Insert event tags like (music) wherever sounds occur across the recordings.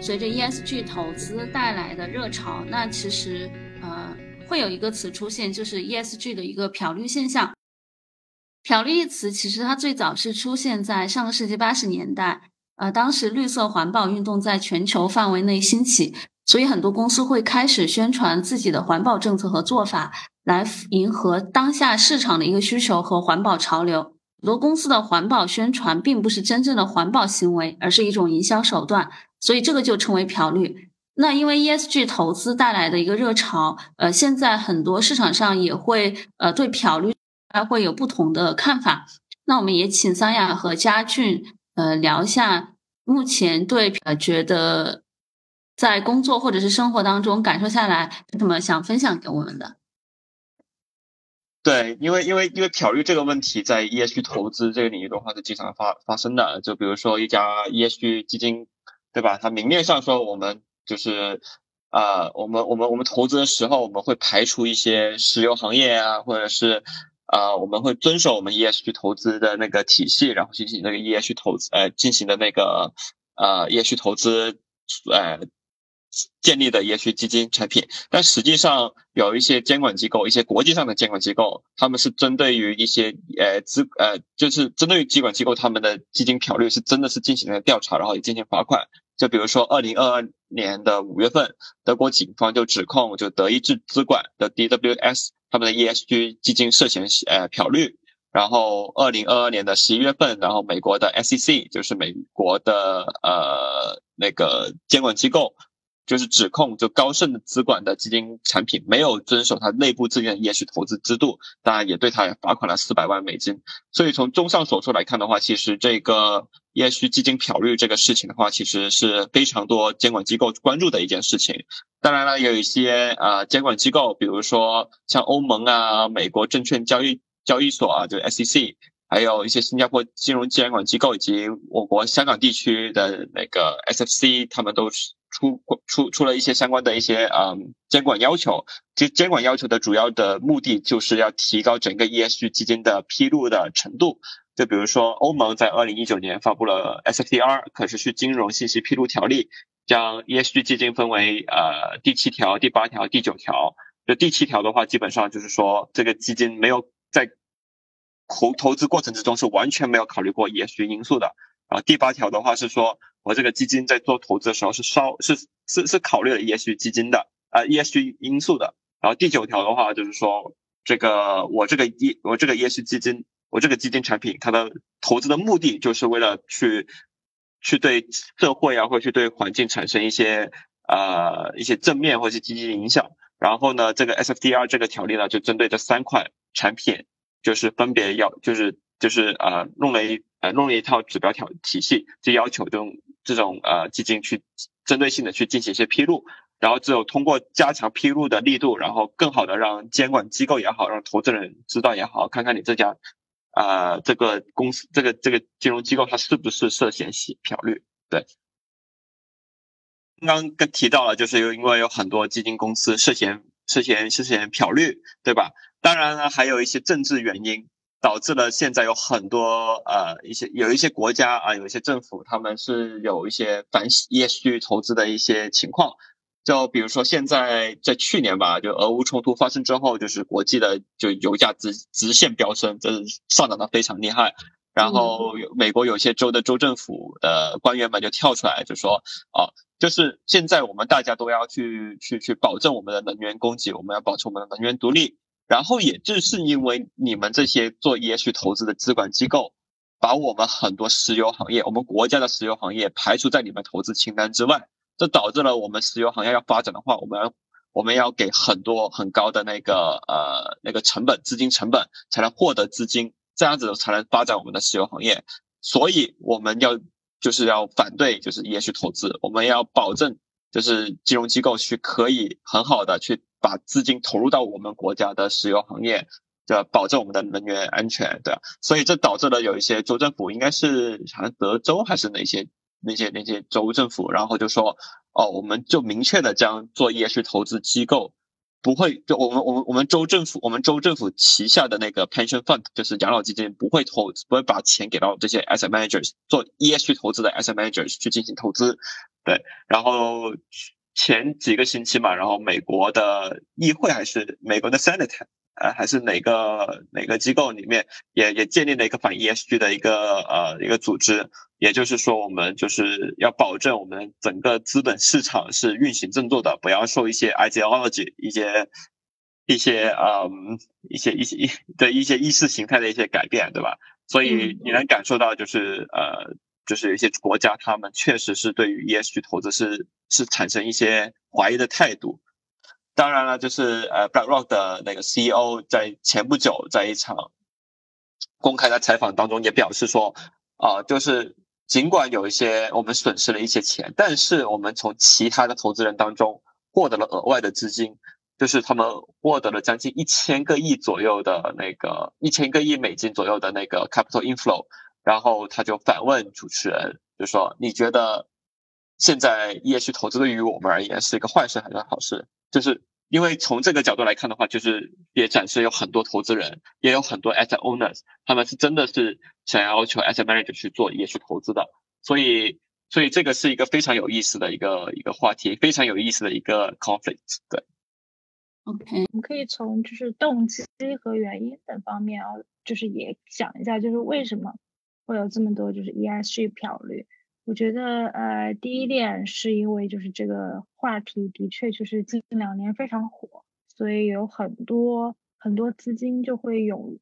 随着 ESG 投资带来的热潮，那其实呃会有一个词出现，就是 ESG 的一个漂绿现象。漂绿一词其实它最早是出现在上个世纪八十年代，呃，当时绿色环保运动在全球范围内兴起，所以很多公司会开始宣传自己的环保政策和做法，来迎合当下市场的一个需求和环保潮流。很多公司的环保宣传并不是真正的环保行为，而是一种营销手段。所以这个就称为漂绿。那因为 ESG 投资带来的一个热潮，呃，现在很多市场上也会呃对漂绿还会有不同的看法。那我们也请桑雅和嘉俊呃聊一下目前对呃觉得在工作或者是生活当中感受下来有什么想分享给我们的。对，因为因为因为漂绿这个问题在 ESG 投资这个领域的话是经常发发生的。就比如说一家 ESG 基金。对吧？它明面上说我们就是，啊，我们我们我们投资的时候，我们会排除一些石油行业啊，或者是，啊，我们会遵守我们 ESG 投资的那个体系，然后进行那个 ESG 投资，呃，进行的那个，呃，ESG 投资，呃。建立的 ESG 基金产品，但实际上有一些监管机构，一些国际上的监管机构，他们是针对于一些呃资呃，就是针对于监管机构他们的基金漂绿是真的是进行了调查，然后也进行罚款。就比如说二零二二年的五月份，德国警方就指控就德意志资管的 DWS 他们的 ESG 基金涉嫌呃漂绿。然后二零二二年的十一月份，然后美国的 SEC 就是美国的呃那个监管机构。就是指控，就高盛资管的基金产品没有遵守它内部自愿 ESG 投资制度，当然也对它罚款了四百万美金。所以从综上所述来看的话，其实这个 ESG 基金漂绿这个事情的话，其实是非常多监管机构关注的一件事情。当然了，有一些呃监管机构，比如说像欧盟啊、美国证券交易交易所啊，就 SEC，还有一些新加坡金融监管机构以及我国香港地区的那个 SFC，他们都是。出出出了一些相关的一些嗯监管要求，其实监管要求的主要的目的就是要提高整个 ESG 基金的披露的程度。就比如说，欧盟在二零一九年发布了 SFDR 可持续金融信息披露条例，将 ESG 基金分为呃第七条、第八条、第九条。就第七条的话，基本上就是说这个基金没有在投投资过程之中是完全没有考虑过 ESG 因素的。然后第八条的话是说。我这个基金在做投资的时候是稍是是是考虑了 ESG 基金的啊 ESG 因素的。然后第九条的话就是说，这个我这个 E 我这个 ESG 基金，我这个基金产品，它的投资的目的就是为了去去对社会啊，或者去对环境产生一些呃一些正面或者是积极的影响。然后呢，这个 SFDR 这个条例呢，就针对这三款产品，就是分别要就是就是呃弄了一呃弄了一套指标条体系，就要求这种。这种呃基金去针对性的去进行一些披露，然后只有通过加强披露的力度，然后更好的让监管机构也好，让投资人知道也好，看看你这家呃这个公司这个这个金融机构它是不是涉嫌洗漂绿？对，刚刚跟提到了，就是有因为有很多基金公司涉嫌涉嫌涉嫌漂绿，对吧？当然呢，还有一些政治原因。导致了现在有很多呃一些有一些国家啊有一些政府他们是有一些反 ESG 投资的一些情况，就比如说现在在去年吧，就俄乌冲突发生之后，就是国际的就油价直直线飙升，就是上涨的非常厉害。然后美国有些州的州政府的官员们就跳出来就说啊，就是现在我们大家都要去去去保证我们的能源供给，我们要保持我们的能源独立。然后也就是因为你们这些做 ES 投资的资管机构，把我们很多石油行业，我们国家的石油行业排除在你们投资清单之外，这导致了我们石油行业要发展的话，我们我们要给很多很高的那个呃那个成本资金成本才能获得资金，这样子才能发展我们的石油行业。所以我们要就是要反对就是 ES 投资，我们要保证就是金融机构去可以很好的去。把资金投入到我们国家的石油行业，对吧？保证我们的能源安全，对吧？所以这导致了有一些州政府，应该是好像德州还是哪些那些那些州政府，然后就说，哦，我们就明确的将做 ESG 投资机构不会，就我们我们我们州政府，我们州政府旗下的那个 pension fund，就是养老基金，不会投，不会把钱给到这些 asset managers 做 ESG 投资的 asset managers 去进行投资。对，然后前几个星期嘛，然后美国的议会还是美国的 Senate，呃，还是哪个哪个机构里面也也建立了一个反 ESG 的一个呃一个组织。也就是说，我们就是要保证我们整个资本市场是运行正坐的，不要受一些 ideology、一些一些嗯一些一些一的一些意识形态的一些改变，对吧？所以你能感受到，就是呃，就是有一些国家，他们确实是对于 ESG 投资是是产生一些怀疑的态度。当然了，就是呃，BlackRock 的那个 CEO 在前不久在一场公开的采访当中也表示说，啊，就是。尽管有一些我们损失了一些钱，但是我们从其他的投资人当中获得了额外的资金，就是他们获得了将近一千个亿左右的那个一千个亿美金左右的那个 capital inflow。然后他就反问主持人，就说：“你觉得现在 ESG 投资对于我们而言是一个坏事还是好事？”就是因为从这个角度来看的话，就是也展示有很多投资人，也有很多 asset owners，他们是真的是。想要求 asset manager 去做也去投资的，所以所以这个是一个非常有意思的一个一个话题，非常有意思的一个 conflict。对，OK，我们可以从就是动机和原因等方面啊，就是也讲一下，就是为什么会有这么多就是 ESG 漂绿。我觉得呃，第一点是因为就是这个话题的确就是近两年非常火，所以有很多很多资金就会涌。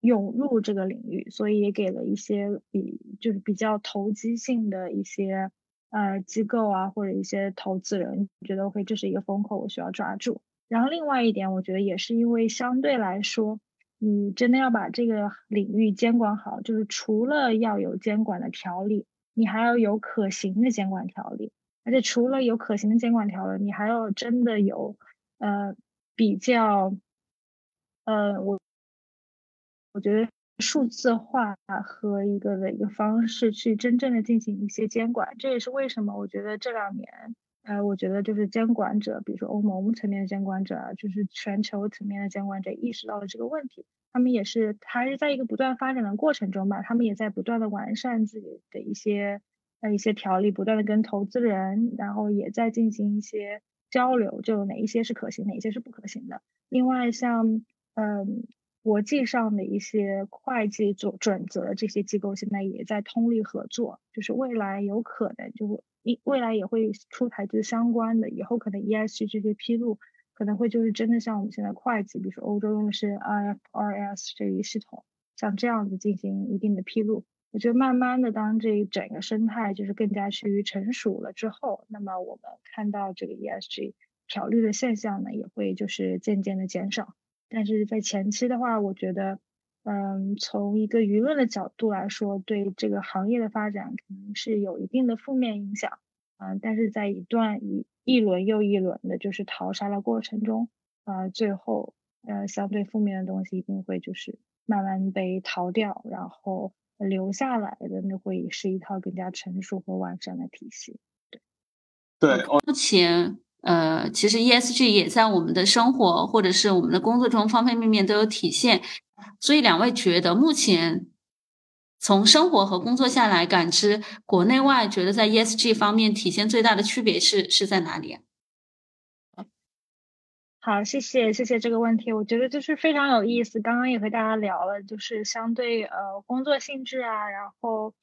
涌入这个领域，所以也给了一些比就是比较投机性的一些呃机构啊，或者一些投资人觉得 OK 这是一个风口，我需要抓住。然后另外一点，我觉得也是因为相对来说，你真的要把这个领域监管好，就是除了要有监管的条例，你还要有可行的监管条例，而且除了有可行的监管条例，你还要真的有呃比较呃我。我觉得数字化和一个的一个方式去真正的进行一些监管，这也是为什么我觉得这两年，呃，我觉得就是监管者，比如说欧盟层面的监管者啊，就是全球层面的监管者意识到了这个问题，他们也是还是在一个不断发展的过程中吧，他们也在不断的完善自己的一些呃一些条例，不断的跟投资人，然后也在进行一些交流，就哪一些是可行，哪一些是不可行的。另外像嗯。国际上的一些会计准准则，这些机构现在也在通力合作，就是未来有可能就会一未来也会出台这相关的，以后可能 ESG 这些披露可能会就是真的像我们现在会计，比如说欧洲用的是 IFRS 这一系统，像这样子进行一定的披露。我觉得慢慢的，当这一整个生态就是更加趋于成熟了之后，那么我们看到这个 ESG 漂绿的现象呢，也会就是渐渐的减少。但是在前期的话，我觉得，嗯，从一个舆论的角度来说，对这个行业的发展肯定是有一定的负面影响，嗯，但是在一段一一轮又一轮的就是淘沙的过程中，啊，最后，呃，相对负面的东西一定会就是慢慢被淘掉，然后留下来的那会是一套更加成熟和完善的体系。对，对，目前。呃，其实 ESG 也在我们的生活或者是我们的工作中方方面面都有体现，所以两位觉得目前从生活和工作下来感知国内外，觉得在 ESG 方面体现最大的区别是是在哪里？好，谢谢谢谢这个问题，我觉得就是非常有意思。刚刚也和大家聊了，就是相对呃工作性质啊，然后。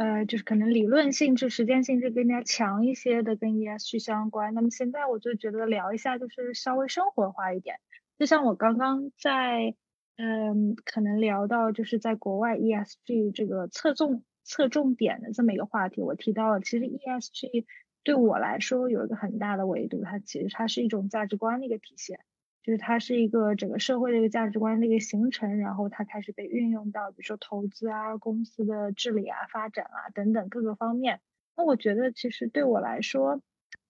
呃，就是可能理论性质、实践性质更加强一些的，跟 ESG 相关。那么现在我就觉得聊一下，就是稍微生活化一点。就像我刚刚在，嗯，可能聊到就是在国外 ESG 这个侧重侧重点的这么一个话题，我提到了，其实 ESG 对我来说有一个很大的维度，它其实它是一种价值观的一个体现。就是它是一个整个社会的一个价值观的一个形成，然后它开始被运用到，比如说投资啊、公司的治理啊、发展啊等等各个方面。那我觉得其实对我来说，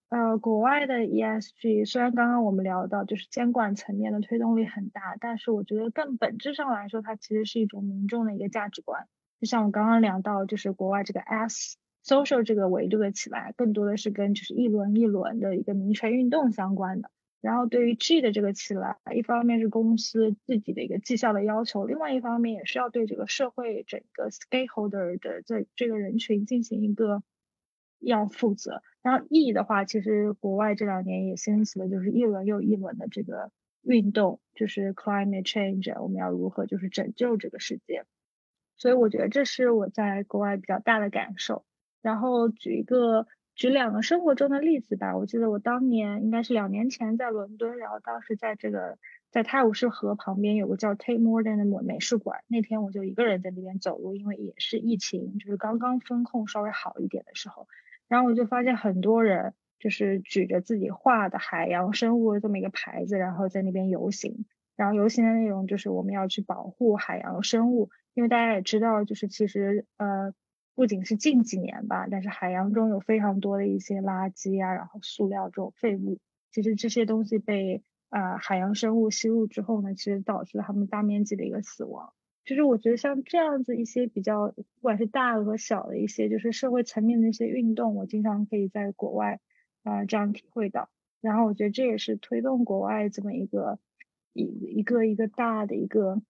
呃，国外的 ESG 虽然刚刚我们聊到就是监管层面的推动力很大，但是我觉得更本质上来说，它其实是一种民众的一个价值观。就像我刚刚聊到，就是国外这个 S social 这个维度的起来，更多的是跟就是一轮一轮的一个民权运动相关的。然后对于 G 的这个起来，一方面是公司自己的一个绩效的要求，另外一方面也是要对这个社会整个 stakeholder 的这这个人群进行一个要负责。然后 E 的话，其实国外这两年也兴起了，就是一轮又一轮的这个运动，就是 climate change，我们要如何就是拯救这个世界。所以我觉得这是我在国外比较大的感受。然后举一个。举两个生活中的例子吧。我记得我当年应该是两年前在伦敦，然后当时在这个在泰晤士河旁边有个叫 Tate Modern 的美术馆。那天我就一个人在那边走路，因为也是疫情，就是刚刚风控稍微好一点的时候。然后我就发现很多人就是举着自己画的海洋生物这么一个牌子，然后在那边游行。然后游行的内容就是我们要去保护海洋生物，因为大家也知道，就是其实呃。不仅是近几年吧，但是海洋中有非常多的一些垃圾啊，然后塑料这种废物，其实这些东西被啊海洋生物吸入之后呢，其实导致了它们大面积的一个死亡。就是我觉得像这样子一些比较，不管是大和小的一些，就是社会层面的一些运动，我经常可以在国外啊这样体会到。然后我觉得这也是推动国外这么一个一一个一个大的一个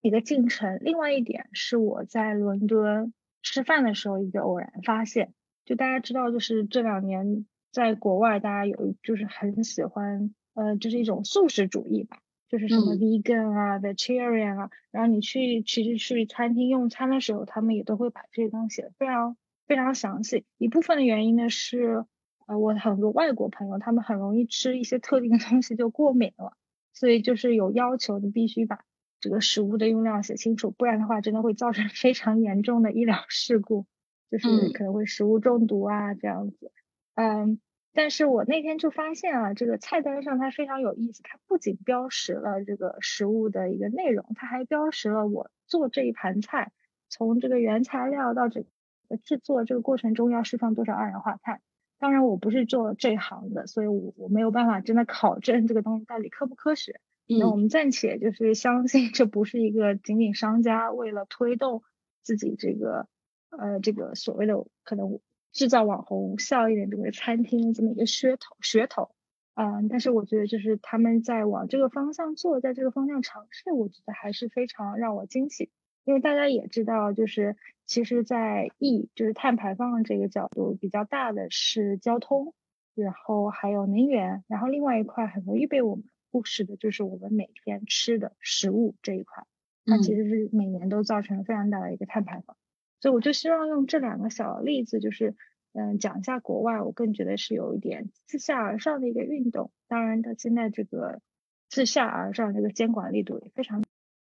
一个进程。另外一点是我在伦敦。吃饭的时候一个偶然发现，就大家知道，就是这两年在国外，大家有就是很喜欢，呃，就是一种素食主义吧，就是什么 vegan 啊，vegetarian 啊，然后你去其实去餐厅用餐的时候，他们也都会把这些东西写的非常非常详细。一部分的原因呢是，呃，我很多外国朋友他们很容易吃一些特定的东西就过敏了，所以就是有要求你必须把。这个食物的用量写清楚，不然的话真的会造成非常严重的医疗事故，就是可能会食物中毒啊这样子。嗯，但是我那天就发现啊，这个菜单上它非常有意思，它不仅标识了这个食物的一个内容，它还标识了我做这一盘菜从这个原材料到这个制作这个过程中要释放多少二氧化碳。当然我不是做这行的，所以我我没有办法真的考证这个东西到底科不科学。那我们暂且就是相信，这不是一个仅仅商家为了推动自己这个呃这个所谓的可能制造网红效应的这个餐厅这么一个噱头噱头，嗯，但是我觉得就是他们在往这个方向做，在这个方向尝试，我觉得还是非常让我惊喜。因为大家也知道，就是其实，在 E 就是碳排放这个角度比较大的是交通，然后还有能源，然后另外一块很容易被我们。忽视的就是我们每天吃的食物这一块，它其实是每年都造成了非常大的一个碳排放。所以我就希望用这两个小例子，就是嗯讲一下国外，我更觉得是有一点自下而上的一个运动。当然，它现在这个自下而上这个监管力度也非常。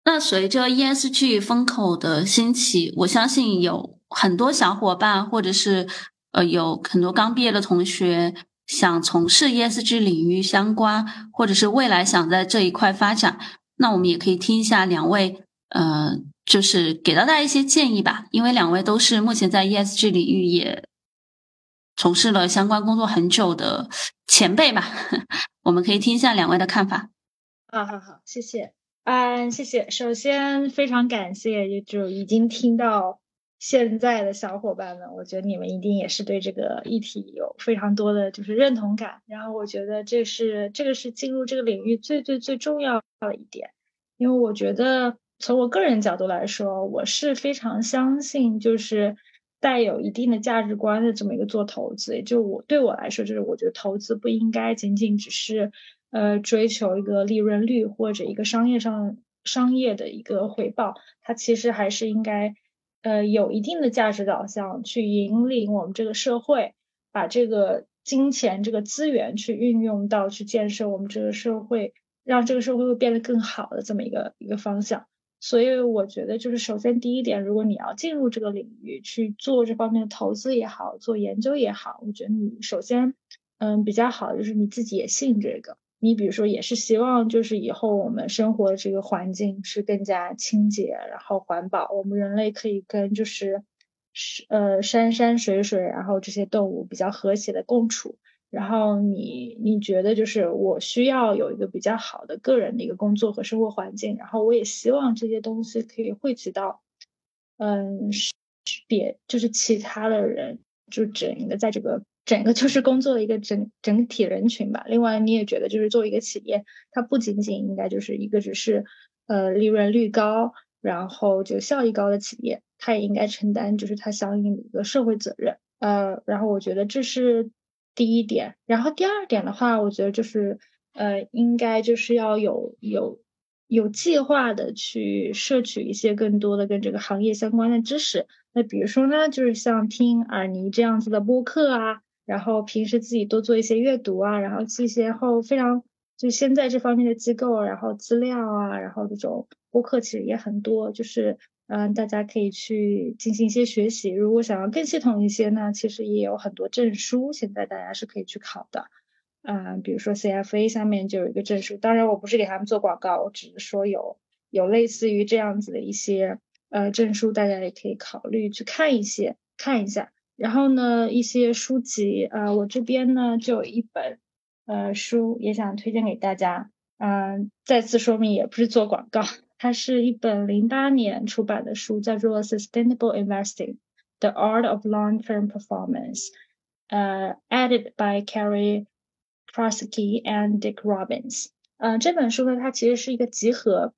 那随着 ESG 风口的兴起，我相信有很多小伙伴，或者是呃有很多刚毕业的同学。想从事 ESG 领域相关，或者是未来想在这一块发展，那我们也可以听一下两位，呃，就是给到大家一些建议吧。因为两位都是目前在 ESG 领域也从事了相关工作很久的前辈吧，(laughs) 我们可以听一下两位的看法。啊，好好，谢谢，嗯，谢谢。首先非常感谢，也就已经听到。现在的小伙伴们，我觉得你们一定也是对这个议题有非常多的就是认同感。然后我觉得这是这个是进入这个领域最最最重要的一点，因为我觉得从我个人角度来说，我是非常相信就是带有一定的价值观的这么一个做投资。就我对我来说，就是我觉得投资不应该仅仅只是呃追求一个利润率或者一个商业上商业的一个回报，它其实还是应该。呃，有一定的价值导向去引领我们这个社会，把这个金钱这个资源去运用到去建设我们这个社会，让这个社会会变得更好的这么一个一个方向。所以我觉得，就是首先第一点，如果你要进入这个领域去做这方面的投资也好，做研究也好，我觉得你首先，嗯，比较好就是你自己也信这个。你比如说，也是希望就是以后我们生活的这个环境是更加清洁，然后环保，我们人类可以跟就是是呃山山水水，然后这些动物比较和谐的共处。然后你你觉得就是我需要有一个比较好的个人的一个工作和生活环境，然后我也希望这些东西可以汇集到嗯别就是其他的人，就整个在这个整个就是工作的一个整整体人群吧。另外，你也觉得就是作为一个企业，它不仅仅应该就是一个只是呃利润率高，然后就效益高的企业，它也应该承担就是它相应的一个社会责任。呃，然后我觉得这是第一点。然后第二点的话，我觉得就是呃，应该就是要有有有计划的去摄取一些更多的跟这个行业相关的知识。那比如说呢，就是像听尔尼这样子的播客啊，然后平时自己多做一些阅读啊，然后这些后非常就现在这方面的机构，然后资料啊，然后这种播客其实也很多，就是嗯，大家可以去进行一些学习。如果想要更系统一些呢，其实也有很多证书，现在大家是可以去考的。嗯，比如说 CFA 下面就有一个证书，当然我不是给他们做广告，我只是说有有类似于这样子的一些。呃，证书大家也可以考虑去看一些，看一下。然后呢，一些书籍，呃，我这边呢就有一本呃书，也想推荐给大家。嗯，再次说明，也不是做广告，它是一本零八年出版的书，叫做《Sustainable Investing: The Art of Long-Term Performance》，呃，edited by Carrie Krasky and Dick Robbins。嗯，这本书呢，它其实是一个集合。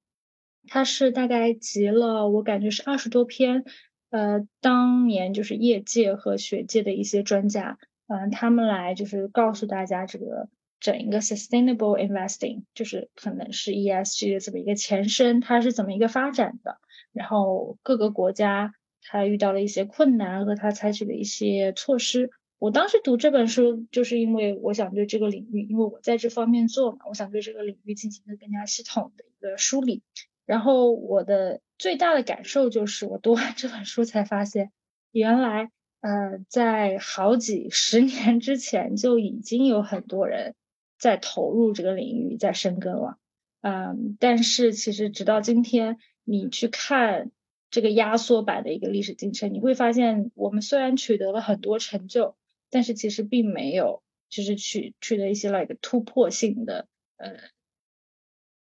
它是大概集了，我感觉是二十多篇，呃，当年就是业界和学界的一些专家，嗯，他们来就是告诉大家这个整一个 sustainable investing，就是可能是 ESG 的这么一个前身，它是怎么一个发展的，然后各个国家它遇到了一些困难和它采取的一些措施。我当时读这本书，就是因为我想对这个领域，因为我在这方面做嘛，我想对这个领域进行一个更加系统的一个梳理。然后我的最大的感受就是，我读完这本书才发现，原来呃，在好几十年之前就已经有很多人在投入这个领域，在深耕了。嗯，但是其实直到今天，你去看这个压缩版的一个历史进程，你会发现，我们虽然取得了很多成就，但是其实并没有就是取取得一些 like 突破性的呃。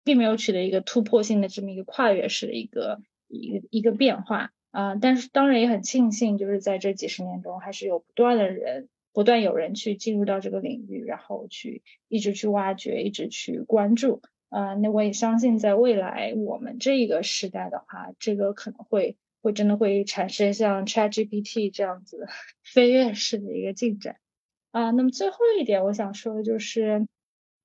并没有取得一个突破性的这么一个跨越式的一个一个一个变化啊，但是当然也很庆幸，就是在这几十年中，还是有不断的人，不断有人去进入到这个领域，然后去一直去挖掘，一直去关注啊。那我也相信，在未来我们这一个时代的话，这个可能会会真的会产生像 ChatGPT 这样子 (laughs) 飞跃式的一个进展啊。那么最后一点，我想说的就是。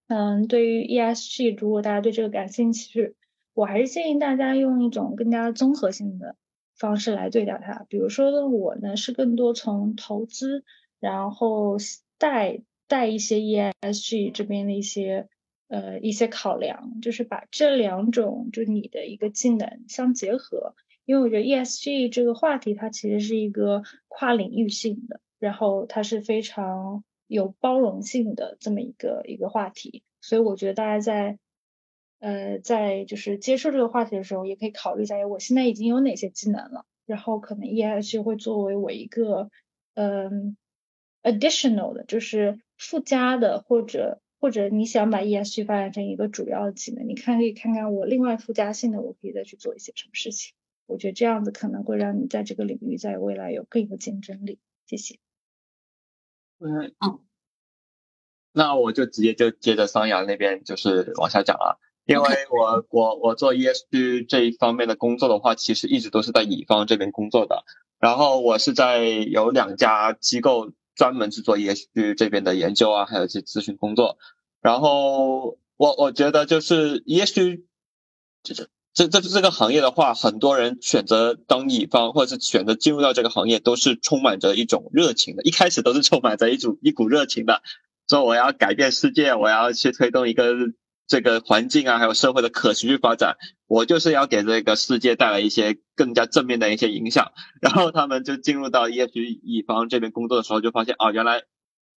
嗯，对于 ESG，如果大家对这个感兴趣，我还是建议大家用一种更加综合性的方式来对待它。比如说呢，我呢是更多从投资，然后带带一些 ESG 这边的一些呃一些考量，就是把这两种就你的一个技能相结合。因为我觉得 ESG 这个话题它其实是一个跨领域性的，然后它是非常。有包容性的这么一个一个话题，所以我觉得大家在呃在就是接受这个话题的时候，也可以考虑一下，我现在已经有哪些技能了，然后可能 ESG 会作为我一个嗯 additional 的，就是附加的，或者或者你想把 ESG 发展成一个主要的技能，你看可以看看我另外附加性的，我可以再去做一些什么事情。我觉得这样子可能会让你在这个领域在未来有更有竞争力。谢谢。嗯嗯，那我就直接就接着桑阳那边就是往下讲了，因为我我我做 ESG 这一方面的工作的话，其实一直都是在乙方这边工作的。然后我是在有两家机构专门去做 ESG 这边的研究啊，还有一些咨询工作。然后我我觉得就是 ESG 这。这这这个行业的话，很多人选择当乙方，或者是选择进入到这个行业，都是充满着一种热情的。一开始都是充满着一种一股热情的，说我要改变世界，我要去推动一个这个环境啊，还有社会的可持续发展，我就是要给这个世界带来一些更加正面的一些影响。(laughs) 然后他们就进入到 ESG 乙方这边工作的时候，就发现哦，原来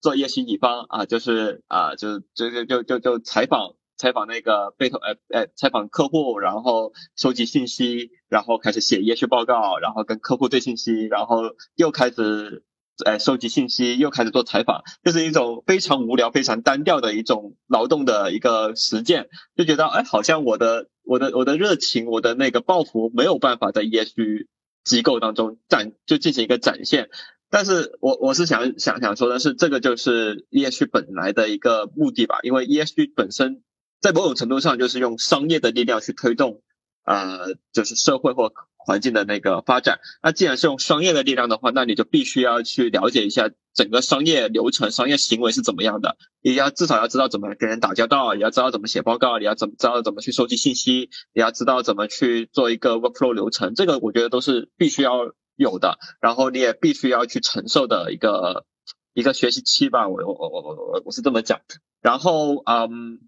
做 ESG 乙方啊，就是啊，就就就就就就采访。采访那个被投，呃呃，采访客户，然后收集信息，然后开始写业绩报告，然后跟客户对信息，然后又开始，呃，收集信息，又开始做采访，就是一种非常无聊、非常单调的一种劳动的一个实践，就觉得，哎，好像我的、我的、我的热情，我的那个抱负没有办法在 ESG 机构当中展，就进行一个展现。但是我我是想想想说的是，这个就是 ESG 本来的一个目的吧，因为 ESG 本身在某种程度上就是用商业的力量去推动，呃，就是社会或环境的那个发展。那既然是用商业的力量的话，那你就必须要去了解一下整个商业流程、商业行为是怎么样的，也要至少要知道怎么跟人打交道，也要知道怎么写报告，你要怎么知道怎么去收集信息，也要知道怎么去做一个 workflow 流程。这个我觉得都是必须要。有的，然后你也必须要去承受的一个一个学习期吧，我我我我我我是这么讲。然后嗯，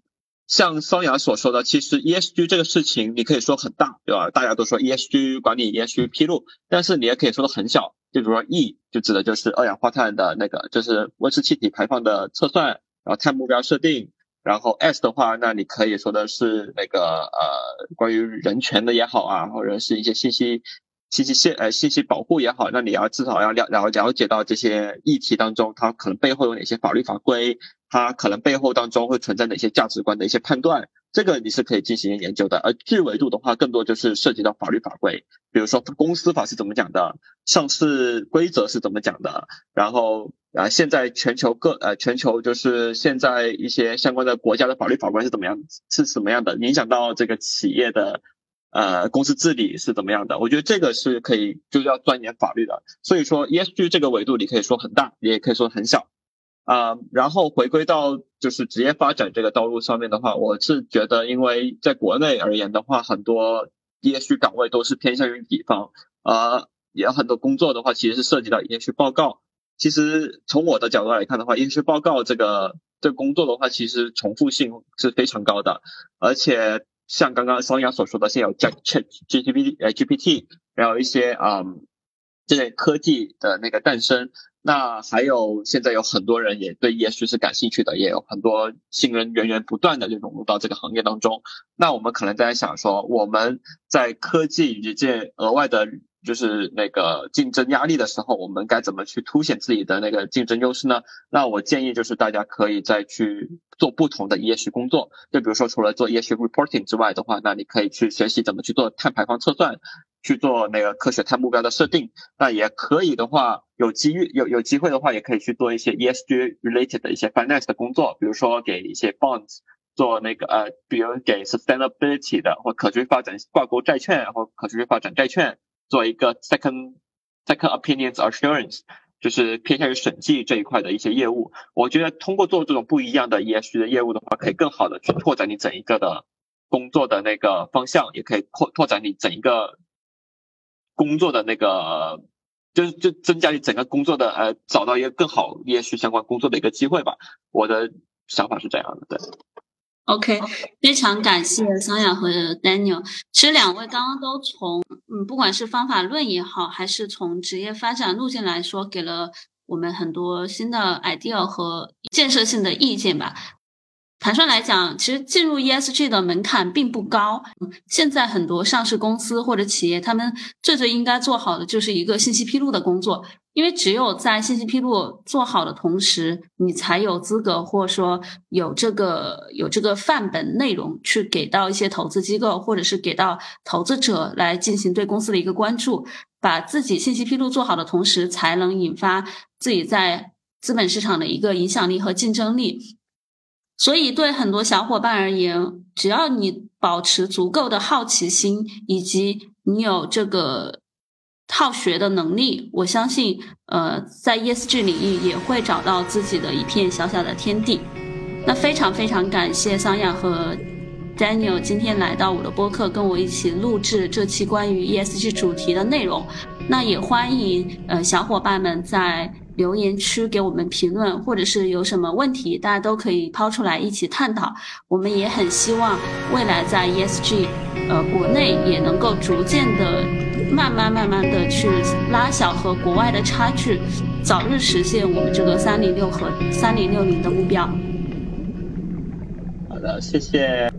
像桑雅所说的，其实 ESG 这个事情你可以说很大，对吧？大家都说 ESG 管理、ESG 披露，但是你也可以说的很小，就比如说 E 就指的就是二氧化碳的那个，就是温室气体排放的测算，然后碳目标设定。然后 S 的话，那你可以说的是那个呃，关于人权的也好啊，或者是一些信息。信息信呃信息保护也好，那你要至少要了了了解到这些议题当中，它可能背后有哪些法律法规，它可能背后当中会存在哪些价值观的一些判断，这个你是可以进行研究的。而 G 维度的话，更多就是涉及到法律法规，比如说公司法是怎么讲的，上市规则是怎么讲的，然后啊现在全球各呃全球就是现在一些相关的国家的法律法规是怎么样是什么样的，影响到这个企业的。呃，公司治理是怎么样的？我觉得这个是可以，就是要钻研法律的。所以说，ESG 这个维度，你可以说很大，也可以说很小啊。然后回归到就是职业发展这个道路上面的话，我是觉得，因为在国内而言的话，很多 ESG 岗位都是偏向于乙方，呃，也有很多工作的话，其实是涉及到 ESG 报告。其实从我的角度来看的话，ESG 报告这个这工作的话，其实重复性是非常高的，而且。像刚刚双阳所说的，现在有 Chat GPT 呃 GPT，然后一些嗯这些科技的那个诞生，那还有现在有很多人也对 ESG 是感兴趣的，也有很多新人源源不断的就融入到这个行业当中。那我们可能在想说，我们在科技与这额外的。就是那个竞争压力的时候，我们该怎么去凸显自己的那个竞争优势呢？那我建议就是大家可以再去做不同的 ESG 工作。就比如说，除了做 ESG reporting 之外的话，那你可以去学习怎么去做碳排放测算，去做那个科学碳目标的设定。那也可以的话，有机遇有有机会的话，也可以去做一些 ESG related 的一些 finance 的工作，比如说给一些 bonds 做那个呃，比如给 sustainability 的或可持续发展挂钩债券或可持续发展债券。做一个 second second opinions assurance，就是偏向于审计这一块的一些业务。我觉得通过做这种不一样的 ESG 的业务的话，可以更好的去拓展你整一个的工作的那个方向，也可以扩拓展你整一个工作的那个，就就增加你整个工作的呃，找到一个更好也许相关工作的一个机会吧。我的想法是这样的，对。OK，非常感谢桑雅和 Daniel。其实两位刚刚都从嗯，不管是方法论也好，还是从职业发展路径来说，给了我们很多新的 idea 和建设性的意见吧。坦率来讲，其实进入 ESG 的门槛并不高。现在很多上市公司或者企业，他们最最应该做好的就是一个信息披露的工作。因为只有在信息披露做好的同时，你才有资格或者说有这个有这个范本内容去给到一些投资机构或者是给到投资者来进行对公司的一个关注。把自己信息披露做好的同时，才能引发自己在资本市场的一个影响力和竞争力。所以，对很多小伙伴而言，只要你保持足够的好奇心，以及你有这个。好学的能力，我相信，呃，在 ESG 领域也会找到自己的一片小小的天地。那非常非常感谢桑雅和 Daniel 今天来到我的播客，跟我一起录制这期关于 ESG 主题的内容。那也欢迎呃小伙伴们在留言区给我们评论，或者是有什么问题，大家都可以抛出来一起探讨。我们也很希望未来在 ESG，呃，国内也能够逐渐的。慢慢慢慢的去拉小和国外的差距，早日实现我们这个三零六和三零六零的目标。好的，谢谢。